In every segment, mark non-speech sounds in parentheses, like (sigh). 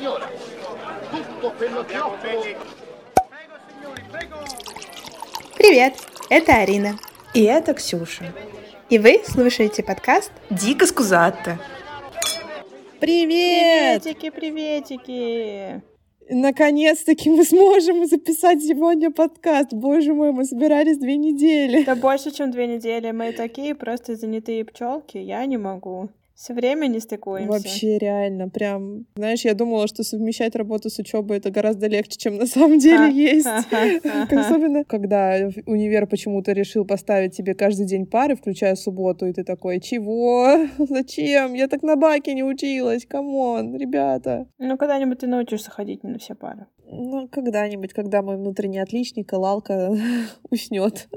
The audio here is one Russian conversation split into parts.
signora. Tutto quello che offro Привет, это Арина. И это Ксюша. И вы слушаете подкаст Дико скузатто. Привет! Приветики, приветики! Наконец-таки мы сможем записать сегодня подкаст. Боже мой, мы собирались две недели. Да больше, чем две недели. Мы такие просто занятые пчелки. Я не могу. Все время не стыкуемся. Вообще реально, прям, знаешь, я думала, что совмещать работу с учебой это гораздо легче, чем на самом деле есть. (laughs) Особенно, когда универ почему-то решил поставить тебе каждый день пары, включая субботу, и ты такой, чего? (laughs) Зачем? Я так на баке не училась, come on, ребята. Ну, когда-нибудь ты научишься ходить не на все пары. Ну, когда-нибудь, когда мой внутренний отличник, Лалка (laughs) уснет.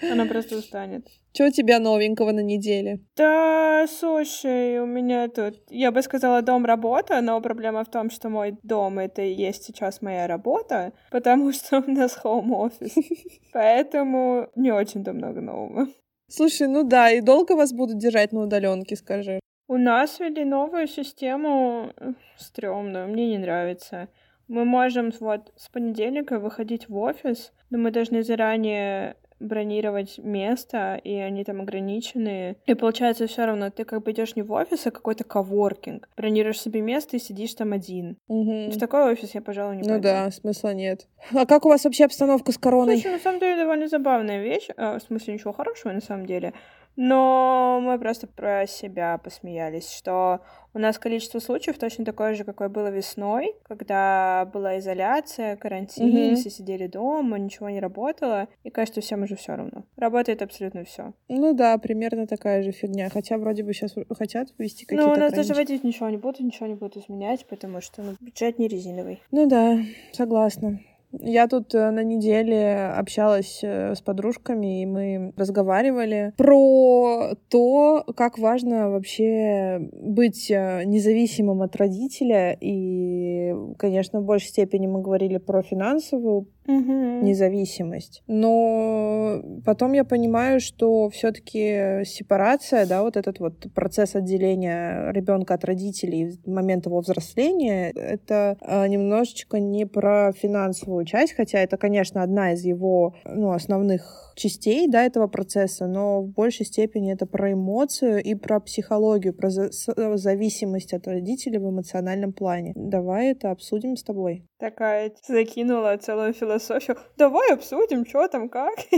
Она просто устанет. Что у тебя новенького на неделе? Да, слушай, у меня тут, я бы сказала, дом-работа, но проблема в том, что мой дом — это и есть сейчас моя работа, (laughs) потому что у нас хоум-офис. (laughs) Поэтому не очень-то много нового. Слушай, ну да, и долго вас будут держать на удаленке, скажи? У нас ввели новую систему э, стрёмную, мне не нравится. Мы можем вот с понедельника выходить в офис, но мы должны заранее бронировать место, и они там ограничены. И получается все равно, ты как бы идешь не в офис, а какой-то коворкинг. Бронируешь себе место и сидишь там один. Угу. В такой офис я, пожалуй, не Ну пойду. да, смысла нет. А как у вас вообще обстановка с короной? Слушай, на самом деле довольно забавная вещь. а, в смысле, ничего хорошего на самом деле. Но мы просто про себя посмеялись, что у нас количество случаев точно такое же, какое было весной, когда была изоляция, карантин, Мгм. все сидели дома, ничего не работало, и кажется, всем уже все равно. Работает абсолютно все. Ну да, примерно такая же фигня. Хотя вроде бы сейчас хотят ввести какие-то Ну, у нас даже ограничения. водить ничего не будут, ничего не будут изменять, потому что ну, бюджет не резиновый. Ну да, согласна. Я тут э, на неделе общалась э, с подружками, и мы разговаривали про то, как важно вообще быть э, независимым от родителя. И, конечно, в большей степени мы говорили про финансовую независимость. Но потом я понимаю, что все-таки сепарация, да, вот этот вот процесс отделения ребенка от родителей в момент его взросления, это а, немножечко не про финансовую часть, хотя это, конечно, одна из его ну, основных частей да, этого процесса, но в большей степени это про эмоцию и про психологию, про зависимость от родителей в эмоциональном плане. Давай это обсудим с тобой. Такая закинула целую философию. Давай обсудим, что там, как. (laughs)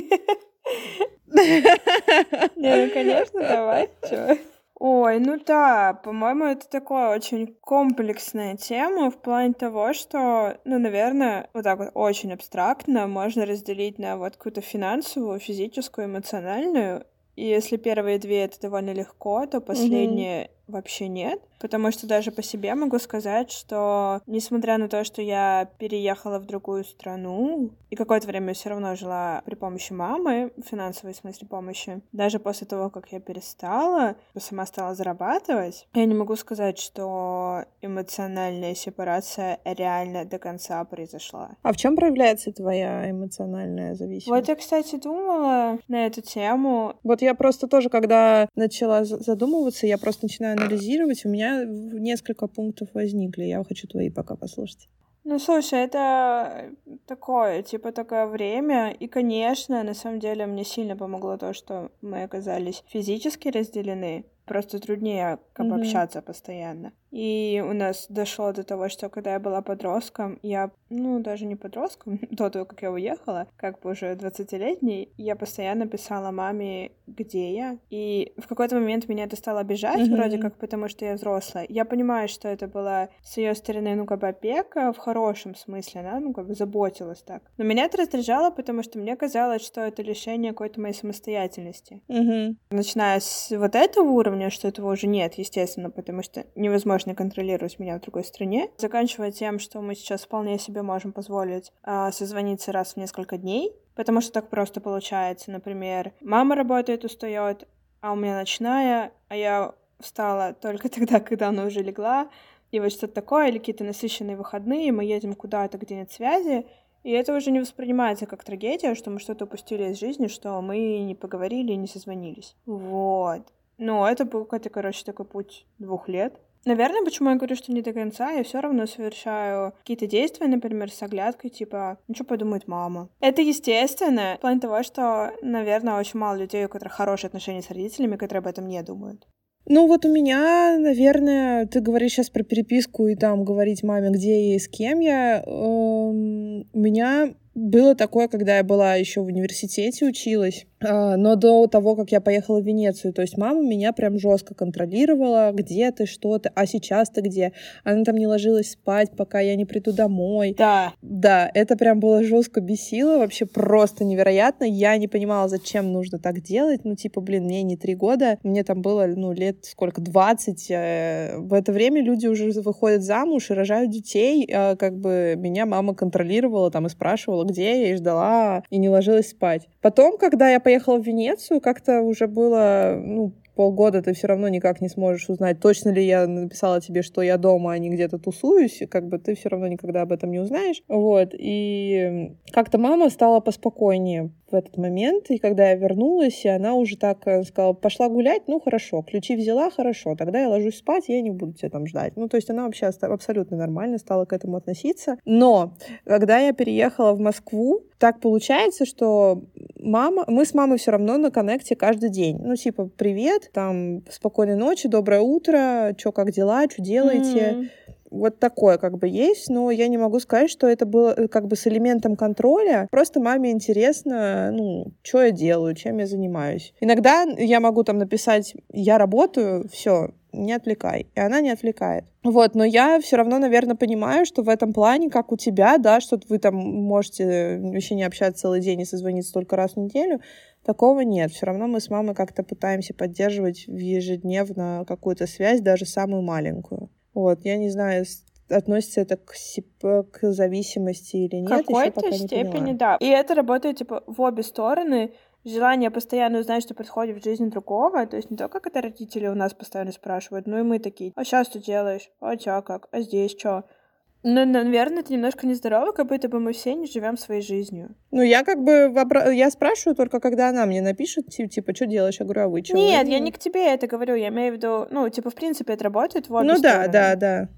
Не, ну, конечно, давай. Чё? Ой, ну да, по-моему, это такая очень комплексная тема в плане того, что, ну, наверное, вот так вот очень абстрактно можно разделить на вот какую-то финансовую, физическую, эмоциональную. И если первые две это довольно легко, то последние вообще нет. Потому что даже по себе могу сказать, что несмотря на то, что я переехала в другую страну, и какое-то время все равно жила при помощи мамы, в финансовой смысле помощи, даже после того, как я перестала, сама стала зарабатывать, я не могу сказать, что эмоциональная сепарация реально до конца произошла. А в чем проявляется твоя эмоциональная зависимость? Вот я, кстати, думала на эту тему. Вот я просто тоже, когда начала за- задумываться, я просто начинаю анализировать, у меня несколько пунктов возникли. Я хочу твои пока послушать. Ну, слушай, это такое, типа, такое время. И, конечно, на самом деле мне сильно помогло то, что мы оказались физически разделены. Просто труднее как бы Мгм. общаться постоянно. И у нас дошло до того, что когда я была подростком, я, ну, даже не подростком, (laughs) до того, как я уехала, как бы уже 20-летней, я постоянно писала маме, где я. И в какой-то момент меня это стало обижать, Мгм. вроде как, потому что я взрослая. Я понимаю, что это была с ее стороны, ну, как бы опека в хорошем смысле, она, ну, как бы заботилась так. Но меня это раздражало, потому что мне казалось, что это лишение какой-то моей самостоятельности. Угу. Начиная с вот этого уровня, что этого уже нет, естественно, потому что невозможно контролировать меня в другой стране, заканчивая тем, что мы сейчас вполне себе можем позволить а, созвониться раз в несколько дней, потому что так просто получается. Например, мама работает, устает, а у меня ночная, а я встала только (laughs) тогда, когда она уже легла, и вот что-то такое, или какие-то насыщенные выходные, мы едем куда-то, где нет связи, и это уже не воспринимается как трагедия, что мы что-то упустили из жизни, что мы не поговорили и не созвонились. Вот. Ну, это был какой-то, короче, такой путь двух лет. Наверное, почему я говорю, что не до конца, я все равно совершаю какие-то действия, например, с оглядкой, типа, ну что подумает мама. Это естественно, в плане того, что, наверное, очень мало людей, у которых хорошие отношения с родителями, которые об этом не думают. Ну вот у меня, наверное, ты говоришь сейчас про переписку и там говорить маме, где я и с кем я. Эм, у меня было такое, когда я была еще в университете, училась. А, но до того, как я поехала в Венецию, то есть мама меня прям жестко контролировала, где ты, что ты, а сейчас ты где? Она там не ложилась спать, пока я не приду домой. Да. Да, это прям было жестко бесило, вообще просто невероятно. Я не понимала, зачем нужно так делать. Ну, типа, блин, мне не три года, мне там было, ну, лет сколько, 20. Э, в это время люди уже выходят замуж и рожают детей. А как бы меня мама контролировала там и спрашивала, где я, и ждала, и не ложилась спать. Потом, когда я поехала в Венецию, как-то уже было, ну, полгода ты все равно никак не сможешь узнать, точно ли я написала тебе, что я дома, а не где-то тусуюсь, как бы ты все равно никогда об этом не узнаешь. Вот. И как-то мама стала поспокойнее в этот момент. И когда я вернулась, и она уже так э, сказала, пошла гулять, ну хорошо, ключи взяла, хорошо, тогда я ложусь спать, я не буду тебя там ждать. Ну, то есть она вообще абсолютно нормально стала к этому относиться. Но когда я переехала в Москву, так получается, что мама, мы с мамой все равно на коннекте каждый день. Ну, типа, привет, там, спокойной ночи, доброе утро, что, как дела, что делаете? Mm-hmm вот такое как бы есть, но я не могу сказать, что это было э, как бы с элементом контроля. Просто маме интересно, ну, что я делаю, чем я занимаюсь. Иногда я могу там написать, я работаю, все, не отвлекай. И она не отвлекает. Вот, но я все равно, наверное, понимаю, что в этом плане, как у тебя, да, что вы там можете вообще не общаться целый день и созвониться только раз в неделю, такого нет. Все равно мы с мамой как-то пытаемся поддерживать ежедневно какую-то связь, даже самую маленькую. Вот, я не знаю, относится это к, к зависимости или нет. В какой-то степени, да. И это работает, типа, в обе стороны. Желание постоянно узнать, что происходит в жизни другого, то есть не только когда родители у нас постоянно спрашивают, но и мы такие, а сейчас что делаешь? А чё как? А здесь что? Ну, наверное, это немножко нездорово, как будто бы мы все не живем своей жизнью. Ну, я как бы вобра... я спрашиваю только, когда она мне напишет, типа, что делаешь? Я говорю, а вы что? Нет, я не к тебе это говорю, я имею в виду, ну, типа, в принципе, это работает в обе Ну стороны. да, да, да.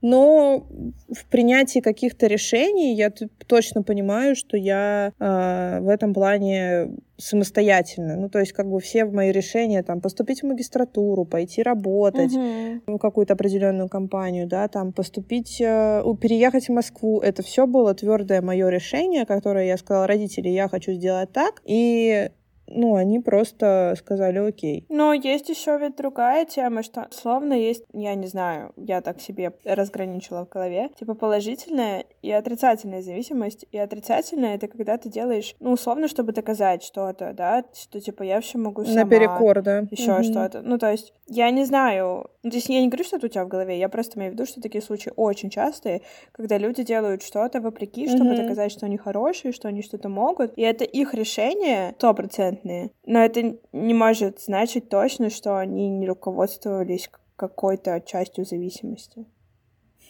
Но в принятии каких-то решений я точно понимаю, что я э, в этом плане самостоятельно. Ну, то есть, как бы все мои решения, там, поступить в магистратуру, пойти работать угу. в какую-то определенную компанию, да, там, поступить, э, переехать в Москву, это все было твердое мое решение, которое я сказала родителям, я хочу сделать так, и ну, они просто сказали окей. Но есть еще ведь другая тема, что словно есть, я не знаю, я так себе разграничила в голове, типа положительная и отрицательная зависимость. И отрицательная — это когда ты делаешь, ну, условно, чтобы доказать что-то, да, что, типа, я все могу сама. Наперекор, да. Еще угу. что-то. Ну, то есть, я не знаю, то есть я не говорю, что это у тебя в голове, я просто имею в виду, что такие случаи очень частые, когда люди делают что-то вопреки, чтобы угу. доказать, что они хорошие, что они что-то могут, и это их решение стопроцентные. Но это не может значить точно, что они не руководствовались какой-то частью зависимости.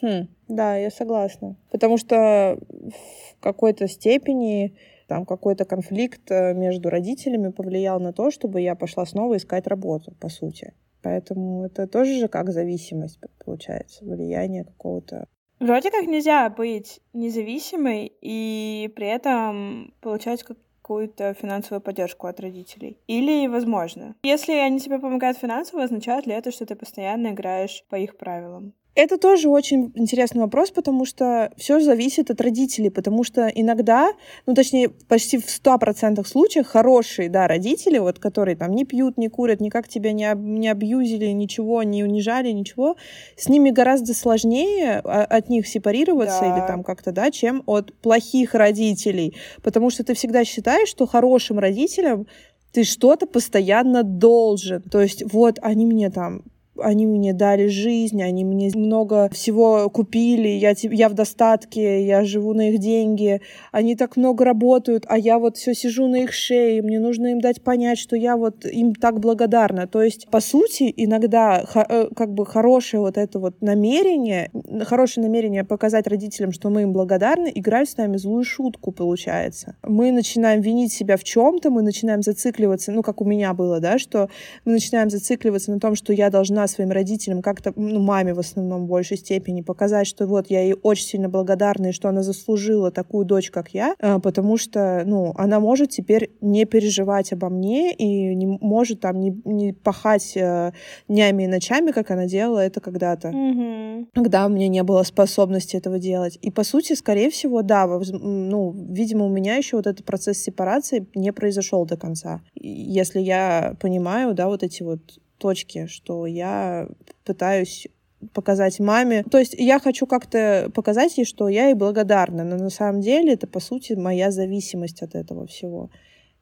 Хм, да, я согласна. Потому что в какой-то степени там какой-то конфликт э, между родителями повлиял на то, чтобы я пошла снова искать работу, по сути. Поэтому это тоже же как зависимость, получается, влияние какого-то. Вроде как нельзя быть независимой и при этом получать какую-то финансовую поддержку от родителей. Или возможно. Если они тебе помогают финансово, означает ли это, что ты постоянно играешь по их правилам? Это тоже очень интересный вопрос, потому что все зависит от родителей, потому что иногда, ну точнее, почти в 100% случаях хорошие, да, родители, вот, которые там не пьют, не курят, никак тебя не, об, не абьюзили, ничего, не унижали, ничего, с ними гораздо сложнее а, от них сепарироваться да. или там как-то, да, чем от плохих родителей, потому что ты всегда считаешь, что хорошим родителям ты что-то постоянно должен. То есть вот они мне там они мне дали жизнь, они мне много всего купили, я, я в достатке, я живу на их деньги, они так много работают, а я вот все сижу на их шее, мне нужно им дать понять, что я вот им так благодарна. То есть, по сути, иногда э, как бы хорошее вот это вот намерение, хорошее намерение показать родителям, что мы им благодарны, играют с нами злую шутку, получается. Мы начинаем винить себя в чем-то, мы начинаем зацикливаться, ну, как у меня было, да, что мы начинаем зацикливаться на том, что я должна своим родителям, как-то, ну, маме в основном в большей степени, показать, что вот я ей очень сильно благодарна, и что она заслужила такую дочь, как я, а, потому что, ну, она может теперь не переживать обо мне и не может там не, не пахать э, днями и ночами, как она делала это когда-то, Мгм. когда у меня не было способности этого делать. И, по сути, скорее всего, да, ну, видимо, у меня еще вот этот процесс сепарации не произошел до конца. Если я понимаю, да, вот эти вот точки, что я пытаюсь показать маме. То есть я хочу как-то показать ей, что я ей благодарна, но на самом деле это, по сути, моя зависимость от этого всего.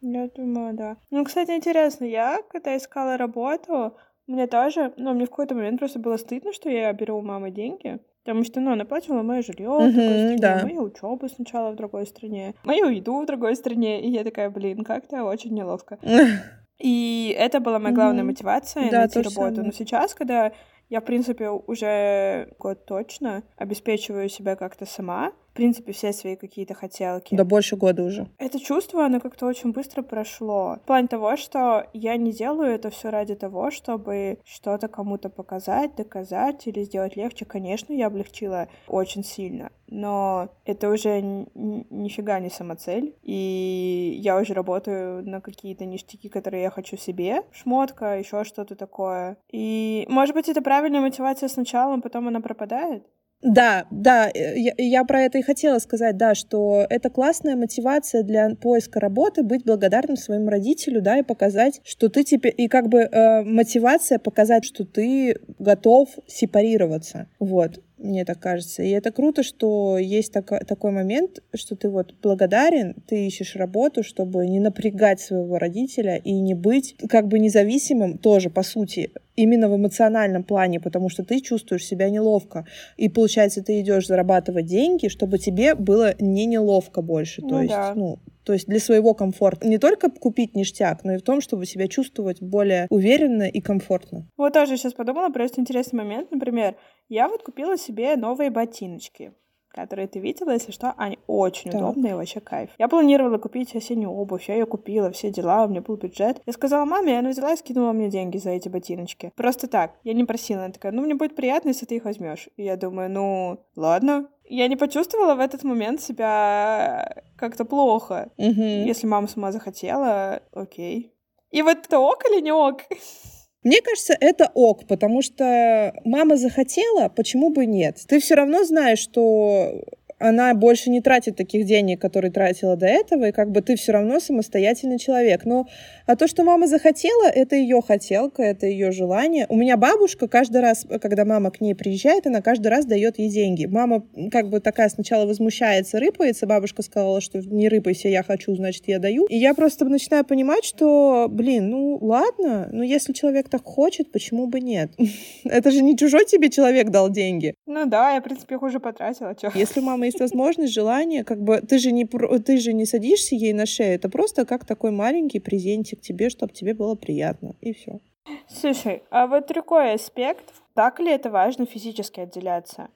Я думаю, да. Ну, кстати, интересно, я, когда искала работу, мне тоже, ну, мне в какой-то момент просто было стыдно, что я беру у мамы деньги, потому что, ну, она платила мое жилье в другой Мгм, стране, да. мою учебу сначала в другой стране, мою еду в другой стране, и я такая, блин, как-то очень неловко. (laughs) И это была моя главная Мгм. мотивация Да, найти работу. самое. Но сейчас, когда я, в принципе, уже год точно обеспечиваю себя как-то сама, принципе, все свои какие-то хотелки. Да больше года уже. Это чувство, оно как-то очень быстро прошло. В плане того, что я не делаю это все ради того, чтобы что-то кому-то показать, доказать или сделать легче. Конечно, я облегчила очень сильно, но это уже нифига не самоцель. И я уже работаю на какие-то ништяки, которые я хочу себе. Шмотка, еще что-то такое. И, может быть, это правильная мотивация сначала, а потом она пропадает? Да, да, э, я, я про это и хотела сказать, да, что это классная мотивация для поиска работы, быть благодарным своему родителю, да, и показать, что ты теперь, и как бы э, мотивация показать, что ты готов сепарироваться, вот, мне так кажется. И это круто, что есть тако- такой момент, что ты вот благодарен, ты ищешь работу, чтобы не напрягать своего родителя и не быть как бы независимым тоже, по сути, именно в эмоциональном плане, потому что ты чувствуешь себя неловко. И получается, ты идешь зарабатывать деньги, чтобы тебе было не неловко больше. Ну то есть, да. ну, то есть для своего комфорта. Не только купить ништяк, но и в том, чтобы себя чувствовать более уверенно и комфортно. Вот тоже сейчас подумала, просто интересный момент. Например, я вот купила себе новые ботиночки, которые ты видела, если что, они очень Так. удобные, вообще кайф. Я планировала купить осеннюю обувь, я ее купила, все дела, у меня был бюджет. Я сказала маме, она взяла и скинула мне деньги за эти ботиночки. Просто так, я не просила, она такая, ну мне будет приятно, если ты их возьмешь. И я думаю, ну ладно. Я не почувствовала в этот момент себя как-то плохо. Мгм. Если мама сама захотела, окей. И вот это ок или не ок? (laughs) Мне кажется, это ок, потому что мама захотела, почему бы нет? Ты все равно знаешь, что она больше не тратит таких денег, которые тратила до этого, и как бы ты все равно самостоятельный человек. Но а то, что мама захотела, это ее хотелка, это ее желание. У меня бабушка каждый раз, когда мама к ней приезжает, она каждый раз дает ей деньги. Мама как бы такая сначала возмущается, рыпается. Бабушка сказала, что не рыпайся, я хочу, значит, я даю. И я просто начинаю понимать, что, блин, ну ладно, но если человек так хочет, почему бы нет? (laughs) Это же не чужой тебе человек дал деньги. Ну да, я, в принципе, их уже потратила, чё. Если у мамы есть (laughs) возможность, желание, как бы ты же не ты же не садишься ей на шею, это просто как такой маленький презентик тебе, чтобы тебе было приятно, и все. Слушай, а вот другой аспект. Так ли это важно физически отделяться?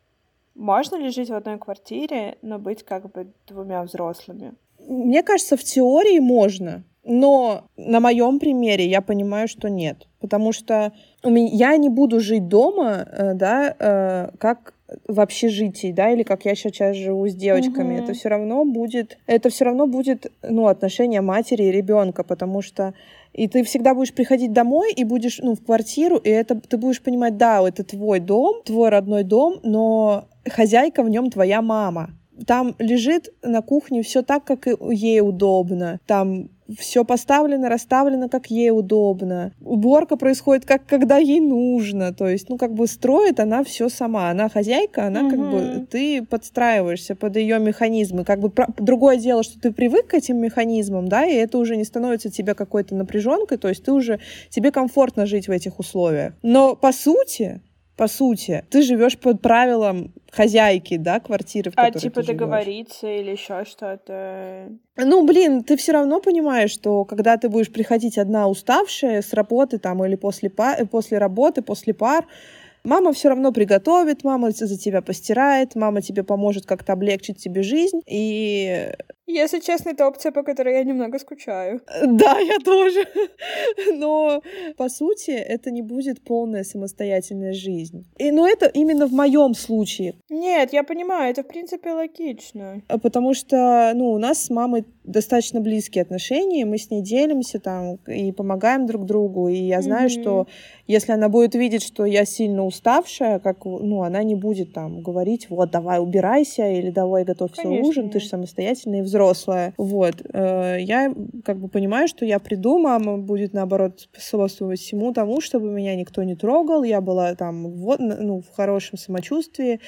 Можно ли жить в одной квартире, но быть как бы двумя взрослыми? Мне кажется, в теории можно, но на моем примере я понимаю, что нет, потому что у меня, я не буду жить дома, э, да, э, как в общежитии, да, или как я сейчас живу с девочками. Мгм. Это все равно будет, это все равно будет, ну, отношение матери и ребенка, потому что и ты всегда будешь приходить домой и будешь, ну, в квартиру, и это ты будешь понимать, да, это твой дом, твой родной дом, но хозяйка в нем твоя мама. Там лежит на кухне все так, как и ей удобно. Там все поставлено, расставлено, как ей удобно. Уборка происходит, как когда ей нужно. То есть, ну, как бы строит она все сама. Она хозяйка, она как бы ты подстраиваешься под ее механизмы. Как бы про- другое дело, что ты привык к этим механизмам, да, и это уже не становится тебе какой-то напряженкой. То есть ты уже тебе комфортно жить в этих условиях. Но по сути, по сути, ты живешь под правилам хозяйки, да, квартиры, в А которой типа ты договориться или еще что-то? Ну, блин, ты все равно понимаешь, что когда ты будешь приходить одна уставшая с работы там или после, па- э, после работы, после пар, мама все равно приготовит, мама за тебя постирает, мама тебе поможет как-то облегчить тебе жизнь. И Если честно, это опция, по которой я немного скучаю. Да, я тоже. (laughs) Но, по сути, это не будет полная самостоятельная жизнь. И, но это именно в моем случае. Нет, я понимаю, это, в принципе, логично. А Потому что, ну, у нас с мамой достаточно близкие отношения, мы с ней делимся там и помогаем друг другу. И я знаю, Мгм. что если она будет видеть, что я сильно уставшая, как, ну, она не будет там говорить, вот, давай убирайся или давай готовь свой Конечно, ужин, ты же самостоятельная и взрослая. Вот. Э, Я как бы понимаю, что я приду, мама будет, наоборот, способствовать всему тому, чтобы меня никто не трогал, я была там вот, ну, в хорошем самочувствии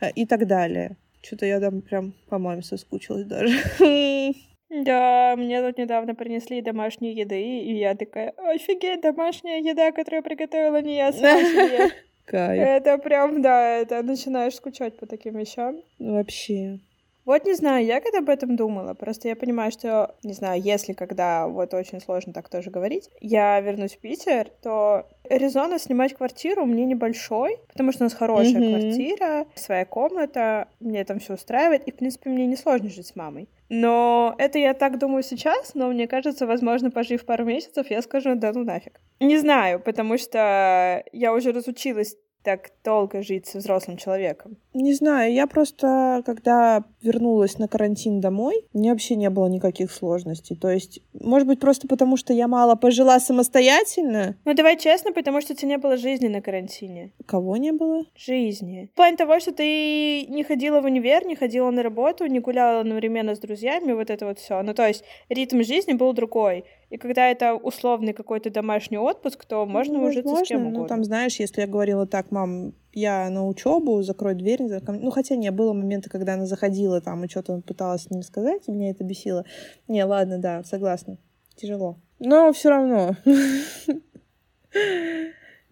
э, и так далее. Что-то я там прям по маме соскучилась даже. (laughs) Да, мне тут недавно принесли домашней еды, и я такая, офигеть, домашняя еда, которую приготовила не я сама. (laughs) Кайф. Это прям, да, это начинаешь скучать по таким вещам. Вообще. Вот не знаю, я когда об этом думала, просто я понимаю, что, не знаю, если когда, вот очень сложно так тоже говорить, я вернусь в Питер, то резона снимать квартиру мне небольшой, потому что у нас хорошая Мгм. квартира, своя комната, мне там все устраивает, и, в принципе, мне не сложно жить с мамой. Но это я так думаю сейчас, но мне кажется, возможно, пожив пару месяцев, я скажу, да ну нафиг. Не знаю, потому что я уже разучилась так долго жить со взрослым человеком. Не знаю, я просто, когда вернулась на карантин домой, мне вообще не было никаких сложностей. То есть, может быть, просто потому, что я мало пожила самостоятельно. Ну, давай честно, потому что у тебя не было жизни на карантине. Кого не было? Жизни. В плане того, что ты не ходила в универ, не ходила на работу, не гуляла одновременно с друзьями, вот это вот все. Ну, то есть ритм жизни был другой. И когда это условный какой-то домашний отпуск, то можно Ну, ужиться с кем возможно. угодно. Ну, там, знаешь, если я говорила так, мам, я на учебу, закрой дверь. за ко мне». Ну, хотя не, было моменты, когда она заходила там и что-то пыталась с ним сказать, и меня это бесило. Не, ладно, да, согласна. Тяжело. Но все равно. (laughs)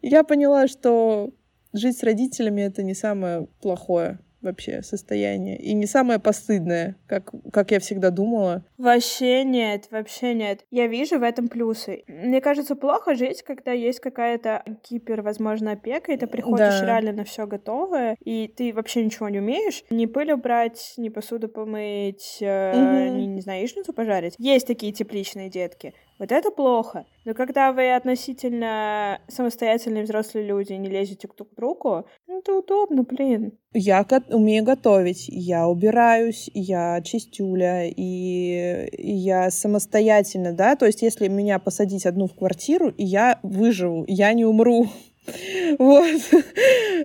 Я поняла, что жить с родителями это не самое плохое вообще состояние. И не самое постыдное, как, как я всегда думала. Вообще нет, вообще нет. Я вижу в этом плюсы. Мне кажется, плохо жить, когда есть какая-то гипер, возможно, опека, и ты приходишь Да. реально на все готовое, и ты вообще ничего не умеешь. Ни пыль убрать, ни посуду помыть, э, Мгм. ни, не знаю, яичницу пожарить. Есть такие тепличные детки. Вот это плохо. Но когда вы относительно самостоятельные взрослые люди не лезете друг к другу, ну, это удобно, блин. Я го- умею готовить, я убираюсь, я чистюля, и я самостоятельно, да, то есть если меня посадить одну в квартиру, и я выживу, я не умру. (laughs) Вот.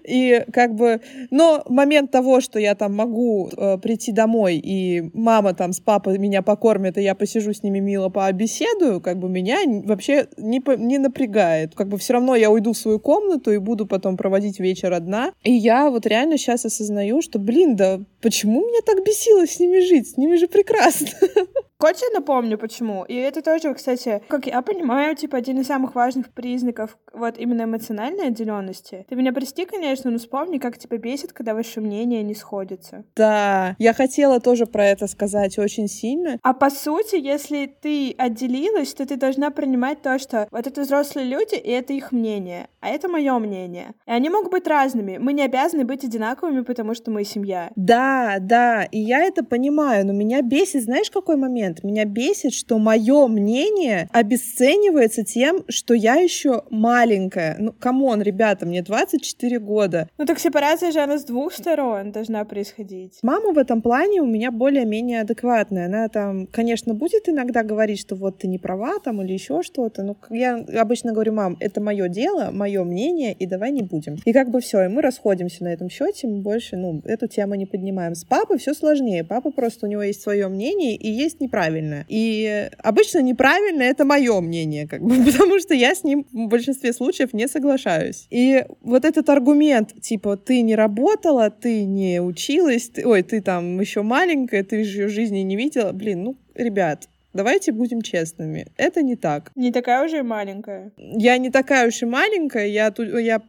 И как бы... Но момент того, что я там могу э, прийти домой, и мама там с папой меня покормят, и я посижу с ними мило пообеседую, как бы меня вообще не, не напрягает. Как бы все равно я уйду в свою комнату и буду потом проводить вечер одна. И я вот реально сейчас осознаю, что, блин, да почему меня так бесило с ними жить? С ними же прекрасно. (laughs) Я напомню, почему? И это тоже, кстати, как я понимаю, типа, один из самых важных признаков вот именно эмоциональной отделенности. Ты меня прости, конечно, но вспомни, как тебя бесит, когда ваши мнения не сходятся. Да, я хотела тоже про это сказать очень сильно. А по сути, если ты отделилась, то ты должна принимать то, что вот это взрослые люди, и это их мнение, а это мое мнение. И они могут быть разными. Мы не обязаны быть одинаковыми, потому что мы семья. Да, да, и я это понимаю, но меня бесит, знаешь, какой момент? Меня бесит, что мое мнение обесценивается тем, что я еще маленькая. Ну, come on, ребята, мне 24 года. Ну так сепарация же она с двух сторон должна происходить. Мама в этом плане у меня более-менее адекватная. Она там, конечно, будет иногда говорить, что вот ты не права там или еще что-то. Но я обычно говорю, мам, это мое дело, мое мнение, и давай не будем. И как бы все, и мы расходимся на этом счете, мы больше, ну, эту тему не поднимаем. С папой все сложнее. Папа просто у него есть свое мнение и есть неправильное. И обычно неправильное это мое мнение, как бы, (laughs) потому что я с ним в большинстве случаев не соглашаюсь. И вот этот аргумент, типа, ты не работала, ты не училась, ты- ой, ты там еще маленькая, ты же ее жизни не видела, блин, ну, ребят, Давайте будем честными. Это не так. Не такая уже и маленькая. Я не такая уж и маленькая. Я, тут, я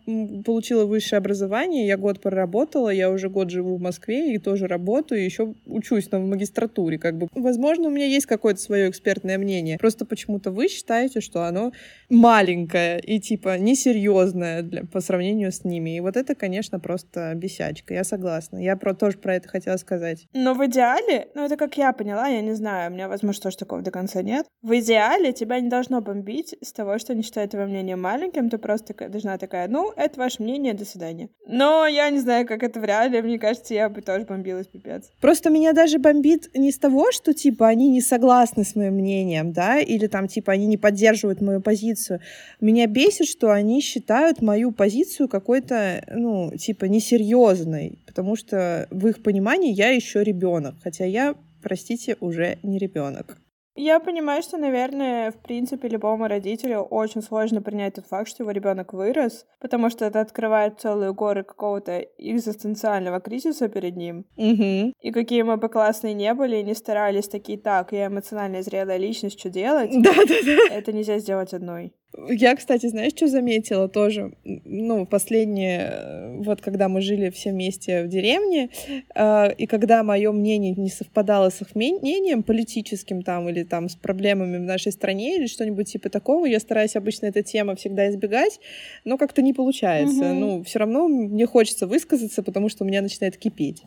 получила высшее образование, я год проработала, я уже год живу в Москве и тоже работаю, и еще учусь на магистратуре. Как бы. Возможно, у меня есть какое-то свое экспертное мнение. Просто почему-то вы считаете, что оно маленькое и типа несерьезное для, по сравнению с ними. И вот это, конечно, просто бесячка. Я согласна. Я про, тоже про это хотела сказать. Но в идеале, ну это как я поняла, я не знаю, у меня, возможно, тоже такого до конца нет. В идеале тебя не должно бомбить с того, что они считают твое мнение маленьким, ты просто должна такая, ну, это ваше мнение, до свидания. Но я не знаю, как это в реале, мне кажется, я бы тоже бомбилась, пипец. Просто меня даже бомбит не с того, что, типа, они не согласны с моим мнением, да, или там, типа, они не поддерживают мою позицию. Меня бесит, что они считают мою позицию какой-то, ну, типа, несерьезной, потому что в их понимании я еще ребенок, хотя я, простите, уже не ребенок. Я понимаю, что, наверное, в принципе, любому родителю очень сложно принять тот факт, что его ребенок вырос, потому что это открывает целую горы какого-то экзистенциального кризиса перед ним. Угу. И какие мы бы классные не были, не старались такие, так, я эмоционально зрелая личность, что делать? Да-да-да. Это нельзя сделать одной. Я, кстати, знаешь, что заметила тоже? Ну, последнее, э, вот когда мы жили все вместе в деревне, э, и когда мое мнение не совпадало с их мнением политическим там или там с проблемами в нашей стране или что-нибудь типа такого, я стараюсь обычно эта тема всегда избегать, но как-то не получается. Мгм. Ну, все равно мне хочется высказаться, потому что у меня начинает кипеть.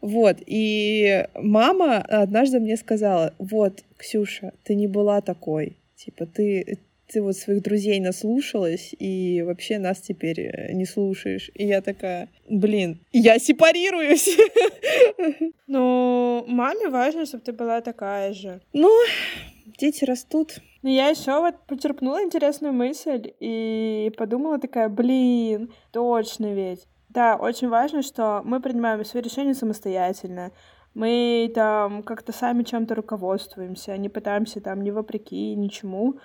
Вот. И мама однажды мне сказала, вот, Ксюша, ты не была такой. Типа, ты, ты вот своих друзей наслушалась и вообще нас теперь э, не слушаешь. И я такая, блин, я сепарируюсь. (laughs) Ну, маме важно, чтобы ты была такая же. Ну, дети растут. Но я еще вот почерпнула интересную мысль и подумала такая, блин, точно ведь. Да, очень важно, что мы принимаем свои решения самостоятельно. Мы там как-то сами чем-то руководствуемся, не пытаемся там не вопреки ничему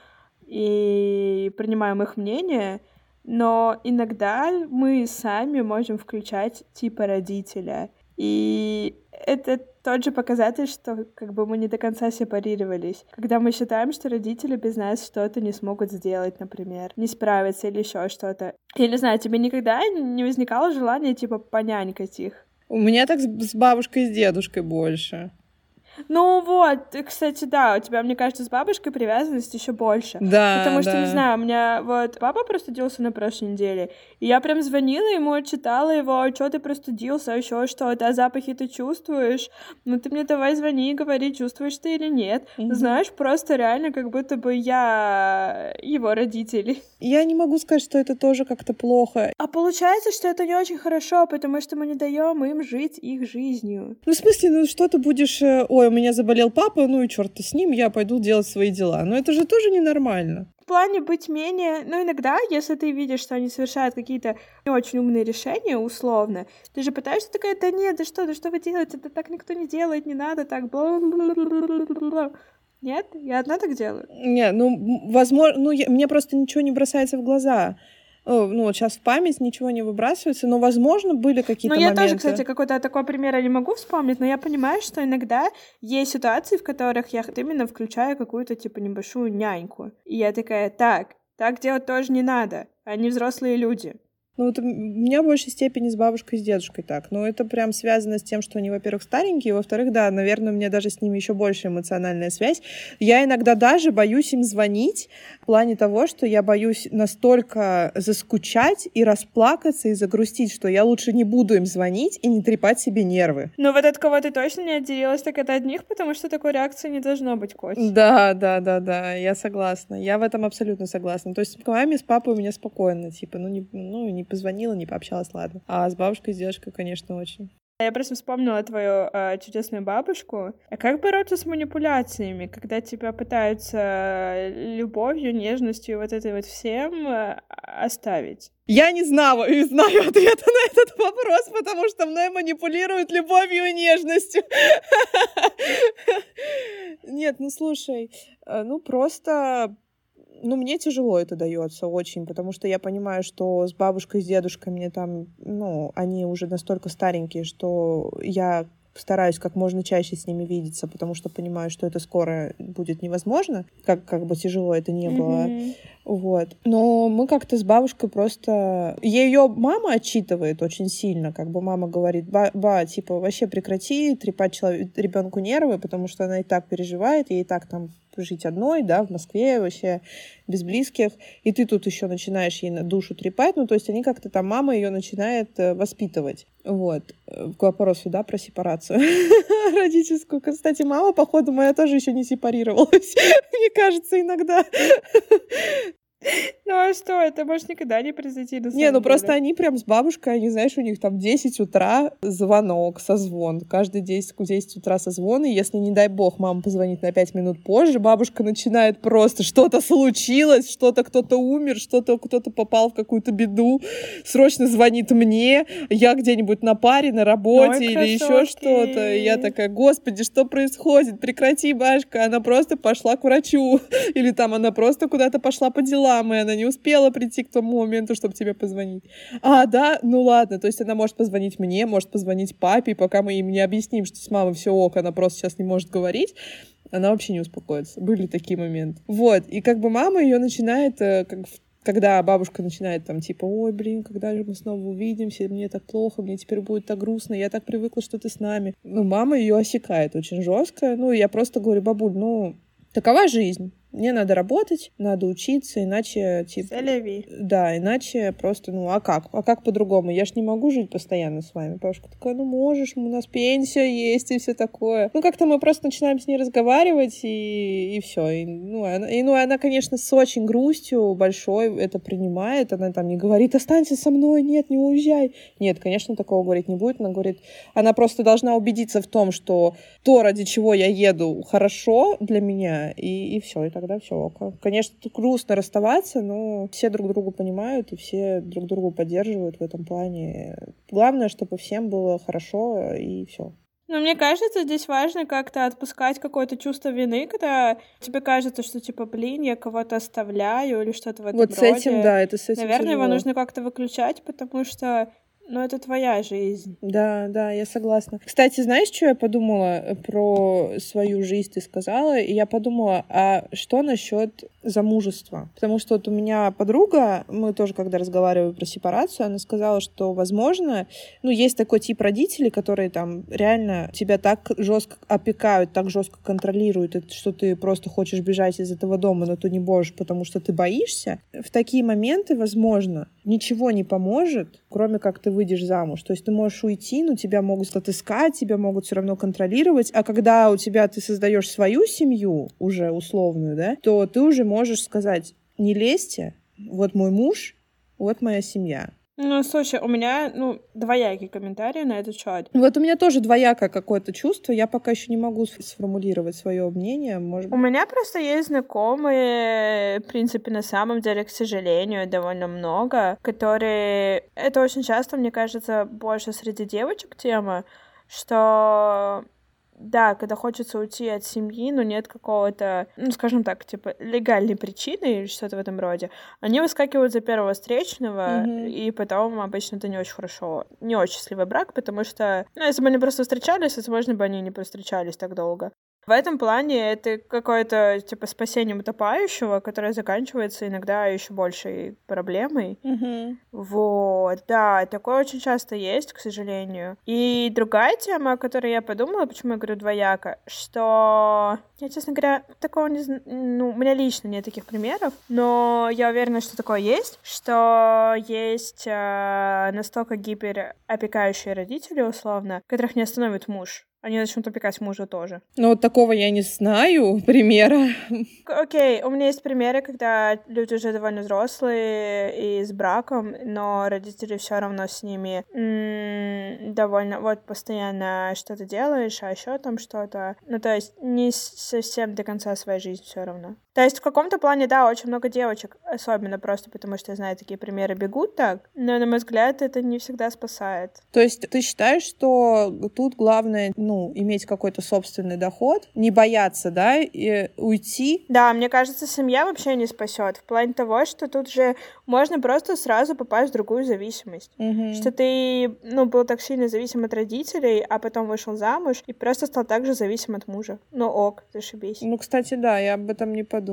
и принимаем их мнение, но иногда мы сами можем включать типа родителя. И это тот же показатель, что как бы мы не до конца сепарировались. Когда мы считаем, что родители без нас что-то не смогут сделать, например, не справиться или еще что-то. Я не знаю, тебе никогда не возникало желания типа понянькать их? У меня так с бабушкой и с дедушкой больше. Ну вот, э, кстати, да, у тебя, мне кажется, с бабушкой привязанность еще больше. Да, Потому что, не да. знаю, у меня вот папа простудился на прошлой неделе, и я прям звонила ему, читала его, что ты простудился, еще что-то, а запахи ты чувствуешь? Ну ты мне давай звони и говори, чувствуешь ты или нет. Мгм. Знаешь, просто реально как будто бы я его родители. Я не могу сказать, что это тоже как-то плохо. А получается, что это не очень хорошо, потому что мы не даем им жить их жизнью. Ну, в смысле, ну что ты будешь... э, Ой, у меня заболел папа, ну и черт с ним, я пойду делать свои дела. Но это же тоже ненормально. В плане быть менее... Ну, иногда, если ты видишь, что они совершают какие-то не очень умные решения, условно, ты же пытаешься такая, да нет, да что, да что вы делаете, это так никто не делает, не надо так, бла-бла-бла-бла-бла». Нет, я одна так делаю. Не, ну, возможно, ну, я- мне просто ничего не бросается в глаза. Ну, вот сейчас в память ничего не выбрасывается, но, возможно, были какие-то Ну, я моменты. тоже, кстати, какой-то такой пример я не могу вспомнить, но я понимаю, что иногда есть ситуации, в которых я именно включаю какую-то, типа, небольшую няньку. И я такая, так, так делать тоже не надо. Они взрослые люди. Ну, вот у меня в большей степени с бабушкой и с дедушкой так. Но это прям связано с тем, что они, во-первых, старенькие, во-вторых, да, наверное, у меня даже с ними еще больше эмоциональная связь. Я иногда даже боюсь им звонить в плане того, что я боюсь настолько заскучать и расплакаться и загрустить, что я лучше не буду им звонить и не трепать себе нервы. Ну, вот от кого ты точно не отделилась, так это от них, потому что такой реакции не должно быть, Кость. Да, да, да, да, я согласна. Я в этом абсолютно согласна. То есть с маме, с папой у меня спокойно, типа, ну не, ну, не позвонила, не пообщалась, ладно. А с бабушкой, с дедушкой, конечно, очень. Я просто вспомнила твою э, чудесную бабушку. А как бороться с манипуляциями, когда тебя пытаются любовью, нежностью, вот это вот всем э, оставить? Я не знала и знаю (laughs) ответа на этот вопрос, потому что мной манипулируют любовью и нежностью. (laughs) Нет, ну слушай, э, ну просто, ну мне тяжело это дается очень, потому что я понимаю, что с бабушкой, с дедушкой мне там, ну, они уже настолько старенькие, что я стараюсь как можно чаще с ними видеться, потому что понимаю, что это скоро будет невозможно, как, как бы тяжело это не было. Мгм. Вот. Но мы как-то с бабушкой просто... Ее мама отчитывает очень сильно. Как бы мама говорит, ба, ба, типа, вообще прекрати трепать человек, ребенку нервы, потому что она и так переживает, ей и так там жить одной, да, в Москве вообще без близких, и ты тут еще начинаешь ей на душу трепать, ну, то есть они как-то там, мама ее начинает э, воспитывать. Вот. Э, К вопросу, да, про сепарацию (laughs) родительскую. Кстати, мама, походу, моя тоже еще не сепарировалась, (laughs) мне кажется, иногда. Ну а что, это может никогда не произойти, на Не, самом ну просто деле. они прям с бабушкой, они, знаешь, у них там 10 утра звонок, созвон. Каждый 10, 10 утра созвон, и если, не дай бог, мама позвонит на 5 минут позже, бабушка начинает просто что-то случилось, что-то кто-то умер, что-то кто-то попал в какую-то беду, срочно звонит мне, я где-нибудь на паре, на работе Ой, или еще что-то. И я такая, господи, что происходит? Прекрати, башка. Она просто пошла к врачу. (laughs) Или там она просто куда-то пошла по делам, и она не успела прийти к тому моменту, чтобы тебе позвонить. А, да? Ну ладно. То есть она может позвонить мне, может позвонить папе, пока мы им не объясним, что с мамой все ок, она просто сейчас не может говорить, она вообще не успокоится. Были такие моменты. Вот. И как бы мама ее начинает, э, как в- когда бабушка начинает там типа, ой, блин, когда же мы снова увидимся, мне так плохо, мне теперь будет так грустно, я так привыкла, что ты с нами. Ну, мама ее осекает очень жестко. Ну, я просто говорю, бабуль, ну, такова жизнь. Мне надо работать, надо учиться, иначе, типа... Да, иначе просто, ну, а как? А как по-другому? Я ж не могу жить постоянно с вами. Бабушка такая, ну, можешь, у нас пенсия есть и все такое. Ну, как-то мы просто начинаем с ней разговаривать, и, и все. И, ну, она, и, ну, она, конечно, с очень грустью большой это принимает. Она там не говорит, останься со мной, нет, не уезжай. Нет, конечно, такого говорить не будет. Она говорит, она просто должна убедиться в том, что то, ради чего я еду, хорошо для меня, и, и все, и тогда все. Конечно, тут грустно расставаться, но все друг друга понимают и все друг друга поддерживают в этом плане. Главное, чтобы всем было хорошо, и все. Ну, мне кажется, здесь важно как-то отпускать какое-то чувство вины, когда тебе кажется, что, типа, блин, я кого-то оставляю или что-то в этом Вот с роде. этим, да, это с этим Наверное, его тяжело. нужно как-то выключать, потому что, ну, это твоя жизнь. Да, да, я согласна. Кстати, знаешь, что я подумала про свою жизнь, ты сказала? И я подумала, а что насчет замужества? Потому что вот у меня подруга, мы тоже когда разговаривали про сепарацию, она сказала, что, возможно, ну, есть такой тип родителей, которые там реально тебя так жестко опекают, так жестко контролируют, что ты просто хочешь бежать из этого дома, но ты не можешь, потому что ты боишься. В такие моменты, возможно, ничего не поможет, кроме как ты выйдешь замуж. То есть ты можешь уйти, но тебя могут отыскать, тебя могут все равно контролировать. А когда у тебя ты создаешь свою семью, уже условную, да, то ты уже можешь сказать, не лезьте, вот мой муж, вот моя семья. Ну, слушай, у меня, ну, двоякий комментарий на этот счет. Вот у меня тоже двоякое какое-то чувство, я пока еще не могу сформулировать свое мнение, может У меня просто есть знакомые, в принципе, на самом деле, к сожалению, довольно много, которые... Это очень часто, мне кажется, больше среди девочек тема, что да, когда хочется уйти от семьи, но нет какого-то, ну, скажем так, типа, легальной причины или что-то в этом роде, они выскакивают за первого встречного, Мгм. и потом обычно это не очень хорошо, не очень счастливый брак, потому что, ну, если бы они просто встречались, возможно, бы они не встречались так долго. В этом плане это какое-то, типа, спасением утопающего, которое заканчивается иногда еще большей проблемой. Мгм. Вот, да, такое очень часто есть, к сожалению. И другая тема, о которой я подумала, почему я говорю двояко, что я, честно говоря, такого не знаю, ну, у меня лично нет таких примеров, но я уверена, что такое есть, что есть э, настолько гиперопекающие родители, условно, которых не остановит муж. Они начнут опекать мужа тоже. Ну, вот такого я не знаю (laughs) примера. Окей, у меня есть примеры, когда люди уже довольно взрослые и с браком, но родители все равно с ними м, довольно вот постоянно что-то делаешь, а еще там что-то. Ну, то есть не совсем до конца своей жизни все равно. То есть в каком-то плане, да, очень много девочек, особенно просто потому, что я знаю, такие примеры бегут так, но, на мой взгляд, это не всегда спасает. То есть ты считаешь, что тут главное, ну, иметь какой-то собственный доход, не бояться, да, и уйти? Да, мне кажется, семья вообще не спасет. В плане того, что тут же можно просто сразу попасть в другую зависимость. Мгм. Что ты, ну, был так сильно зависим от родителей, а потом вышел замуж и просто стал также зависим от мужа. Ну ок, зашибись. Ну, кстати, да, я об этом не подумала.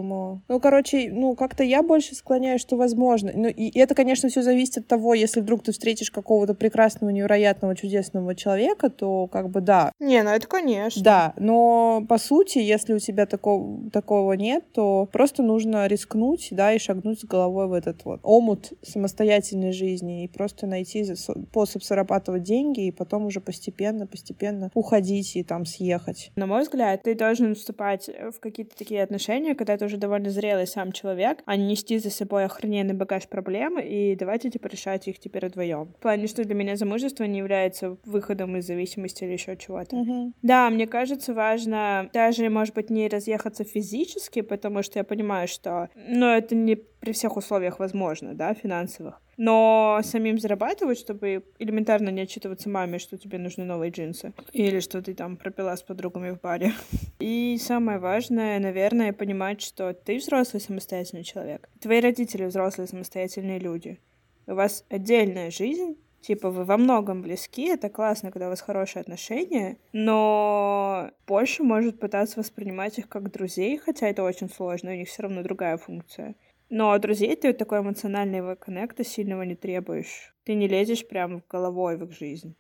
Ну, короче, ну, как-то я больше склоняюсь, что возможно. Ну, и это, конечно, все зависит от того, если вдруг ты встретишь какого-то прекрасного, невероятного, чудесного человека, то как бы да. Не, ну это конечно. Да, но по сути, если у тебя такого, такого нет, то просто нужно рискнуть, да, и шагнуть с головой в этот вот омут самостоятельной жизни и просто найти способ зарабатывать деньги и потом уже постепенно, постепенно уходить и там съехать. На мой взгляд, ты должен вступать в какие-то такие отношения, когда ты уже довольно зрелый сам человек, а не нести за собой охрененный багаж проблем и давайте, типа, решать их теперь вдвоем. В плане, что для меня замужество не является выходом из зависимости или еще чего-то. Мгм. Да, мне кажется, важно даже, может быть, не разъехаться физически, потому что я понимаю, что, ну, это не при всех условиях возможно, да, финансовых. Но самим зарабатывать, чтобы элементарно не отчитываться маме, что тебе нужны новые джинсы. Или что ты там пропила с подругами в баре. И самое важное, наверное, понимать, что ты взрослый самостоятельный человек. Твои родители взрослые самостоятельные люди. У вас отдельная жизнь, Типа, вы во многом близки, это классно, когда у вас хорошие отношения, но больше может пытаться воспринимать их как друзей, хотя это очень сложно, у них все равно другая функция. Но от друзей ты такой эмоционального коннекта сильного не требуешь. Ты не лезешь прям головой в их жизнь.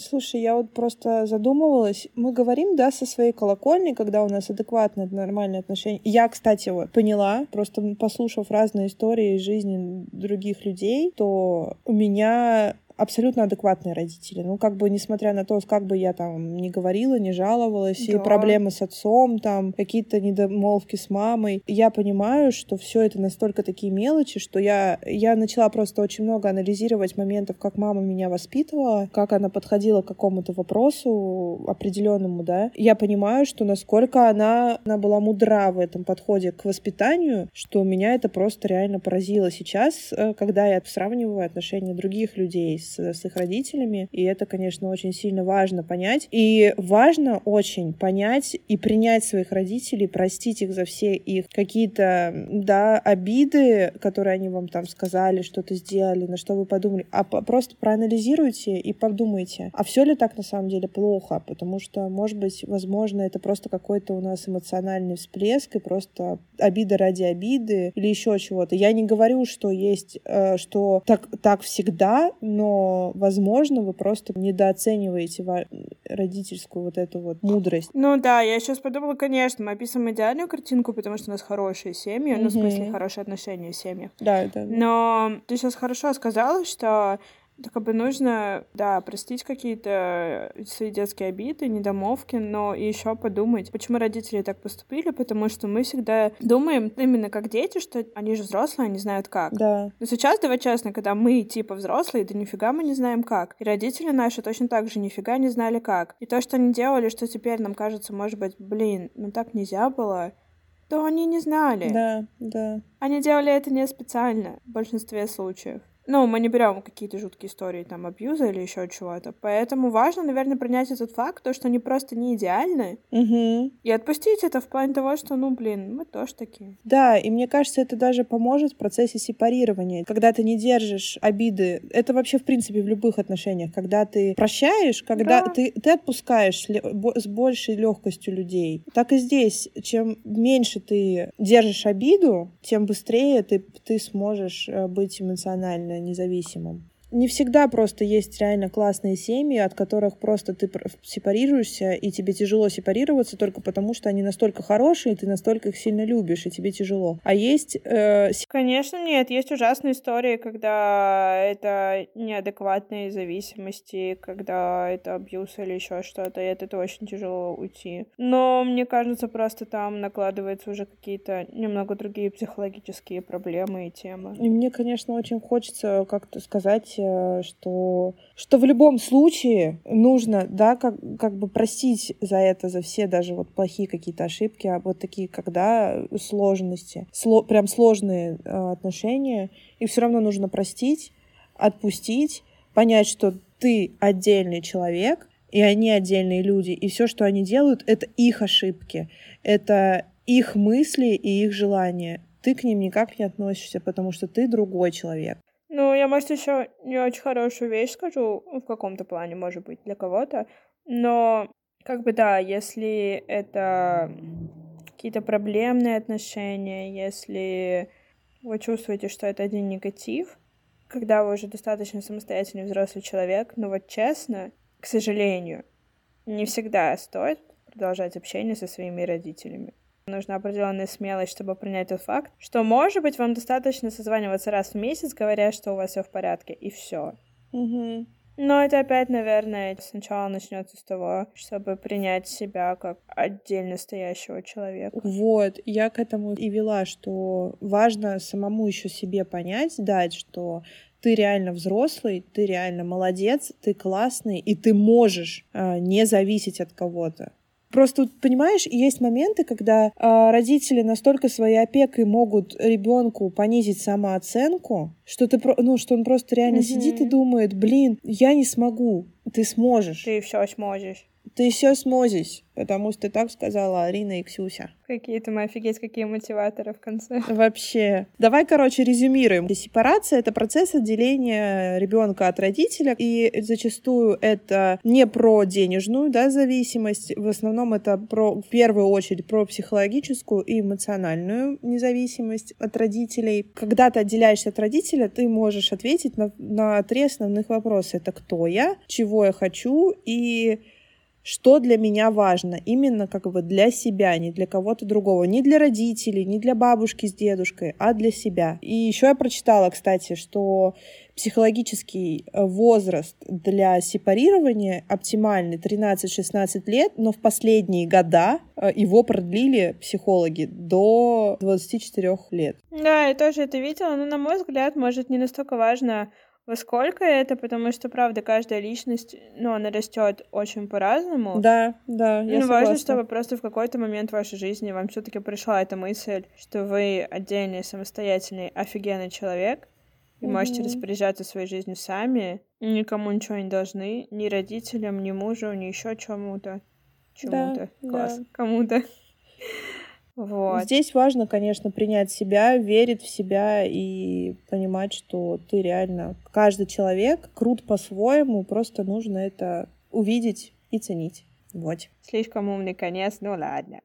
Слушай, я вот просто задумывалась. Мы говорим, да, со своей колокольни, когда у нас адекватные, нормальные отношения. Я, кстати, вот поняла, просто послушав разные истории из жизни других людей, то у меня абсолютно адекватные родители. Ну, как бы, несмотря на то, как бы я там не говорила, не жаловалась, и Да. проблемы с отцом, там, какие-то недомолвки с мамой, я понимаю, что все это настолько такие мелочи, что я, я начала просто очень много анализировать моментов, как мама меня воспитывала, как она подходила к какому-то вопросу определенному, да. Я понимаю, что насколько она, она была мудра в этом подходе к воспитанию, что меня это просто реально поразило сейчас, э, когда я сравниваю отношения других людей с, с их родителями, и это, конечно, очень сильно важно понять. И важно очень понять и принять своих родителей, простить их за все их какие-то, да, обиды, которые они вам там сказали, что-то сделали, на что вы подумали, а по- просто проанализируйте и подумайте, а все ли так на самом деле плохо, потому что, может быть, возможно, это просто какой-то у нас эмоциональный всплеск и просто обида ради обиды или еще чего-то. Я не говорю, что есть, э, что так, так всегда, но, возможно, вы просто недооцениваете ва- родительскую вот эту вот мудрость. Ну да, я сейчас подумала, конечно, мы описываем идеальную картинку, потому что у нас хорошие семьи, ну, в смысле, хорошие отношения в семьях. Да, это... Но ты сейчас хорошо сказала, что это как бы нужно, да, простить какие-то свои детские обиды, недомовки, но и еще подумать, почему родители так поступили, потому что мы всегда думаем именно как дети, что они же взрослые, они знают как. Да, Но сейчас, давай честно, когда мы типа взрослые, да нифига мы не знаем как. И родители наши точно так же нифига не знали как. И то, что они делали, что теперь нам кажется, может быть, блин, ну так нельзя было, то они не знали. да, да. Они делали это не специально в большинстве случаев. Ну, мы не берем какие-то жуткие истории, там, абьюза или еще чего-то. Поэтому важно, наверное, принять этот факт, то, что они просто не идеальны, Мгм. и отпустить это в плане того, что, ну, блин, мы тоже такие. Да, и мне кажется, это даже поможет в процессе сепарирования. Когда ты не держишь обиды, это вообще в принципе в любых отношениях, когда ты прощаешь, когда Да. ты, ты отпускаешь с большей легкостью людей. Так и здесь, чем меньше ты держишь обиду, тем быстрее ты, ты сможешь э, быть эмоционально независимым. Не всегда просто есть реально классные семьи, от которых просто ты сепарируешься, и тебе тяжело сепарироваться только потому, что они настолько хорошие, и ты настолько их сильно любишь, и тебе тяжело. А есть э, Конечно, нет. Есть ужасные истории, когда это неадекватные зависимости, когда это абьюз или еще что-то, и от этого очень тяжело уйти. Но мне кажется, просто там накладываются уже какие-то немного другие психологические проблемы и темы. И мне, конечно, очень хочется как-то сказать что, что в любом случае нужно, да, как, как бы простить за это, за все даже вот плохие какие-то ошибки, а вот такие, когда сложности, сло, прям сложные э, отношения, и все равно нужно простить, отпустить, понять, что ты отдельный человек, и они отдельные люди, и все, что они делают, это их ошибки, это их мысли и их желания. Ты к ним никак не относишься, потому что ты другой человек. Ну, я, может, еще не очень хорошую вещь скажу, в каком-то плане, может быть, для кого-то, но как бы да, если это какие-то проблемные отношения, если вы чувствуете, что это один негатив, когда вы уже достаточно самостоятельный взрослый человек, но вот честно, к сожалению, не всегда стоит продолжать общение со своими родителями. Нужна определенная смелость, чтобы принять тот факт, что, может быть, вам достаточно созваниваться раз в месяц, говоря, что у вас все в порядке, и все. Угу. Но это опять, наверное, сначала начнется с того, чтобы принять себя как отдельно стоящего человека. Вот, я к этому и вела, что важно самому еще себе понять, дать, что ты реально взрослый, ты реально молодец, ты классный, и ты можешь э, не зависеть от кого-то. Просто, понимаешь, есть моменты, когда э, родители настолько своей опекой могут ребенку понизить самооценку, что ты, ну, что он просто реально mm-hmm. сидит и думает, блин, я не смогу, ты сможешь. Ты все сможешь. Ты все сможешь, потому что так сказала Арина и Ксюся. Какие-то мы офигеть, какие мотиваторы в конце. Вообще. Давай, короче, резюмируем. Сепарация — это процесс отделения ребенка от родителя, и зачастую это не про денежную да, зависимость, в основном это про, в первую очередь про психологическую и эмоциональную независимость от родителей. Когда ты отделяешься от родителя, ты можешь ответить на, на три основных вопроса. Это кто я, чего я хочу и что для меня важно, именно как бы для себя, не для кого-то другого, не для родителей, не для бабушки с дедушкой, а для себя. И еще я прочитала, кстати, что психологический э, возраст для сепарирования оптимальный 13-16 лет, но в последние года э, его продлили психологи до 24 лет. Да, я тоже это видела, но, на мой взгляд, может, не настолько важно во сколько это, потому что, правда, каждая личность, ну, она растет очень по-разному. Да, да, я Ну, важно, чтобы просто в какой-то момент в вашей жизни вам все таки пришла эта мысль, что вы отдельный, самостоятельный, офигенный человек, и mm-hmm. можете распоряжаться своей жизнью сами, никому ничего не должны, ни родителям, ни мужу, ни еще чему-то. Чему-то. Да, Класс. Да. Кому-то. Вот. Здесь важно, конечно, принять себя, верить в себя и понимать, что ты реально каждый человек крут по-своему, просто нужно это увидеть и ценить. Вот. Слишком умный конец, ну ладно.